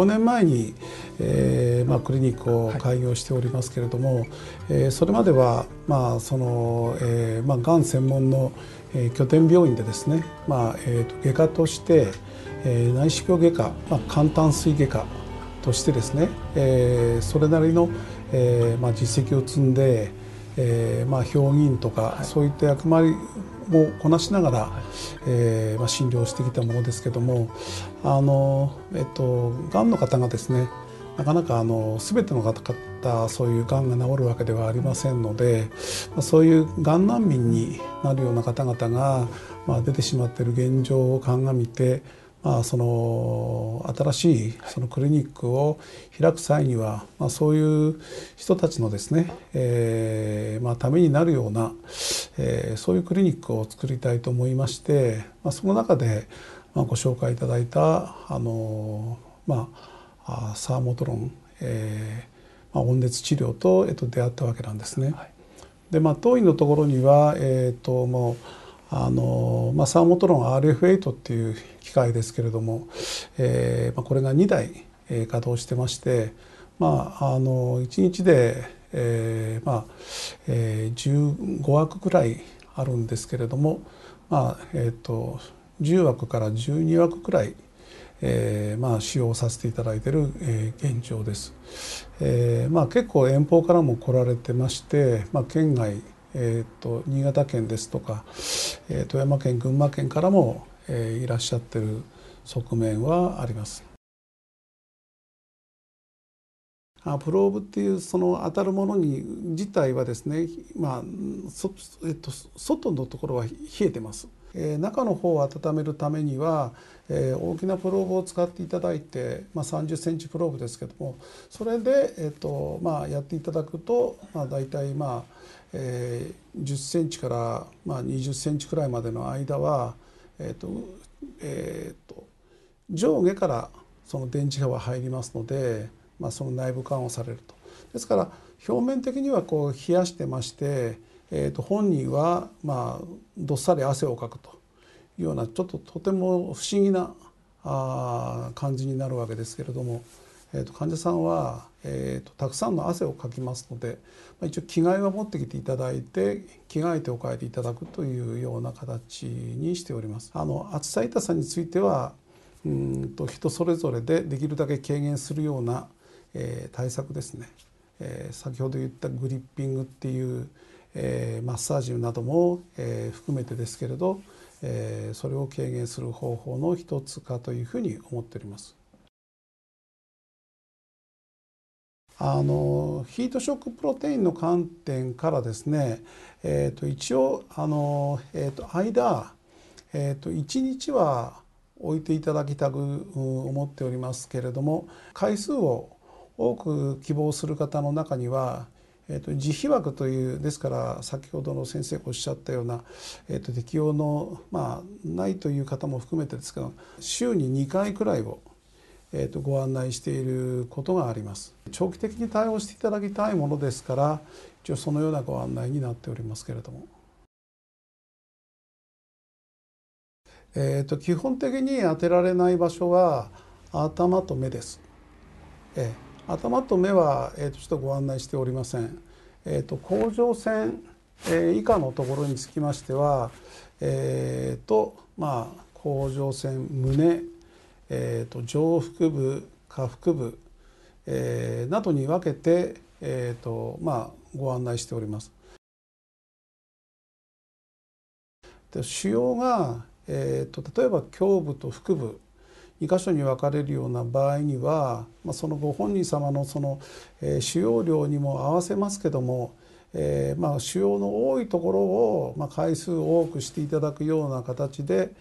5年前に、えーまあ、クリニックを開業しておりますけれども、はい、えー、それまでは、まあそのえーまあ、がん専門の、えー、拠点病院でですね、まあえーと、外科として、えー、内視鏡外科、まあ、簡単水外科としてですね、えー、それなりの、えーまあ、実績を積んで、えーまあ、評議員とか、はい、そういった役割をこなしながら、はい、えーまあ、診療してきたものですけどもあの、えっと、がんの方がですねなかなかあの全ての方々そういうがんが治るわけではありませんのでそういうがん難民になるような方々が、まあ、出てしまっている現状を鑑みてまあ、その新しいそのクリニックを開く際には、まあ、そういう人たちのですね、えーまあ、ためになるような、えー、そういうクリニックを作りたいと思いまして、まあ、その中で、まあ、ご紹介いただいたあの、まあ、サーモトロン、えーまあ、温熱治療と、えっと、出会ったわけなんですね。はい、でまあ、当院のところには、えーともうあのまあ、サーモトロン RF8 っていう機械ですけれども、えーまあ、これが2台、えー、稼働してまして、まあ、あの1日で、えーまあえー、15枠くらいあるんですけれども、まあえーと、10枠から12枠くらい、えーまあ、使用させていただいている、えー、現状です。えーまあ、結構遠方からも来られてまして、まあ、県外えーと、新潟県ですとか、えー、富山県群馬県からも、えー、いらっしゃってる側面はあります。あプローブっていうその当たるものに自体はですね、まあそえっと、外のところは冷えてます。えー、中の方を温めるためには、えー、大きなプローブを使っていただいて、まあ、30センチプローブですけどもそれで、えーとまあ、やっていただくと、まあ、大体まあえー、10センチから、まあ、20センチくらいまでの間は、えーとえーと、上下からその電磁波は入りますので、まあ、その内部緩和されると。ですから表面的にはこう冷やしてまして、えー、と本人はまあどっさり汗をかくというようなちょっととても不思議なあ感じになるわけですけれども。えー、と患者さんは、えーと、たくさんの汗をかきますので、まあ、一応着替えは持ってきていただいて着替えてお帰りいただくというような形にしております。あの暑さ痛さについてはうんと人それぞれでできるだけ軽減するような、えー、対策ですね、えー、先ほど言ったグリッピングっていう、えー、マッサージなども、えー、含めてですけれど、えー、それを軽減する方法の一つかというふうに思っております。あのヒートショックプロテインの観点からですね、えー、と一応あの、えー、と間、えー、と1日は置いていただきたく思っておりますけれども回数を多く希望する方の中には、えー、と自費枠というですから先ほどの先生がおっしゃったような、えー、と適用の、まあ、ないという方も含めてですけど週に2回くらいをえー、とご案内していることがあります長期的に対応していただきたいものですから一応そのようなご案内になっておりますけれども。えー、と基本的に当てられない場所は頭と目です。えー、頭と目は、えー、とちょっとご案内しておりません。えー、と甲状腺、えー、以下のところにつきましては、えー、とまあ甲状腺胸えーと、上腹部下腹部、えー、などに分けて、えーとまあ、ご案内しております。で腫瘍が、えーと、例えば胸部と腹部2箇所に分かれるような場合には、まあ、そのご本人様のその、えー、腫瘍量にも合わせますけども、えーまあ、腫瘍の多いところを、まあ、回数を多くしていただくような形で、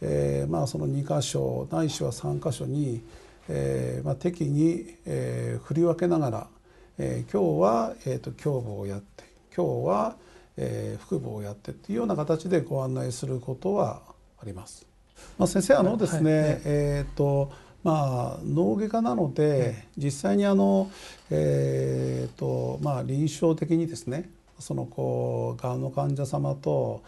えーまあ、その2箇所ないしは3箇所に、えーま、適宜、え、振り分けながら、え、今日は、えーと、胸部をやって今日は、え、腹部をやってっていうような形でご案内することはあります。まあ、先生あのですね、はい、えっ、ー、とまあ、脳外科なので、実際にあの、えーとまあ、臨床的にですねそのこうがんの患者様と、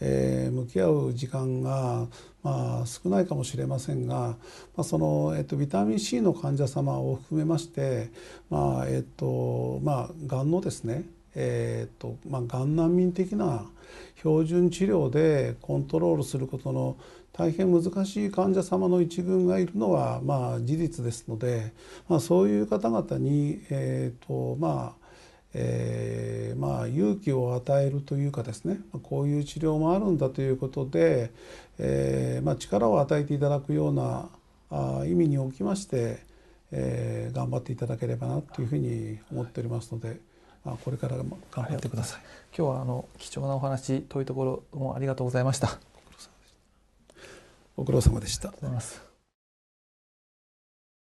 えー、向き合う時間が、まあ、少ないかもしれませんが、まあ、その、えっと、ビタミン C の患者様を含めまして、まあえっとまあ、がんのですねえーとまあ、がん難民的な標準治療でコントロールすることの大変難しい患者様の一群がいるのは、まあ、事実ですので、まあ、そういう方々に、えーとまあえーまあ、勇気を与えるというかですねこういう治療もあるんだということで、えーま、力を与えていただくようなあ意味におきまして、えー、頑張っていただければなというふうに思っておりますので。まあ、これからも頑張ってください。今日はあの貴重なお話遠いところもありがとうございました。ご苦労様でした。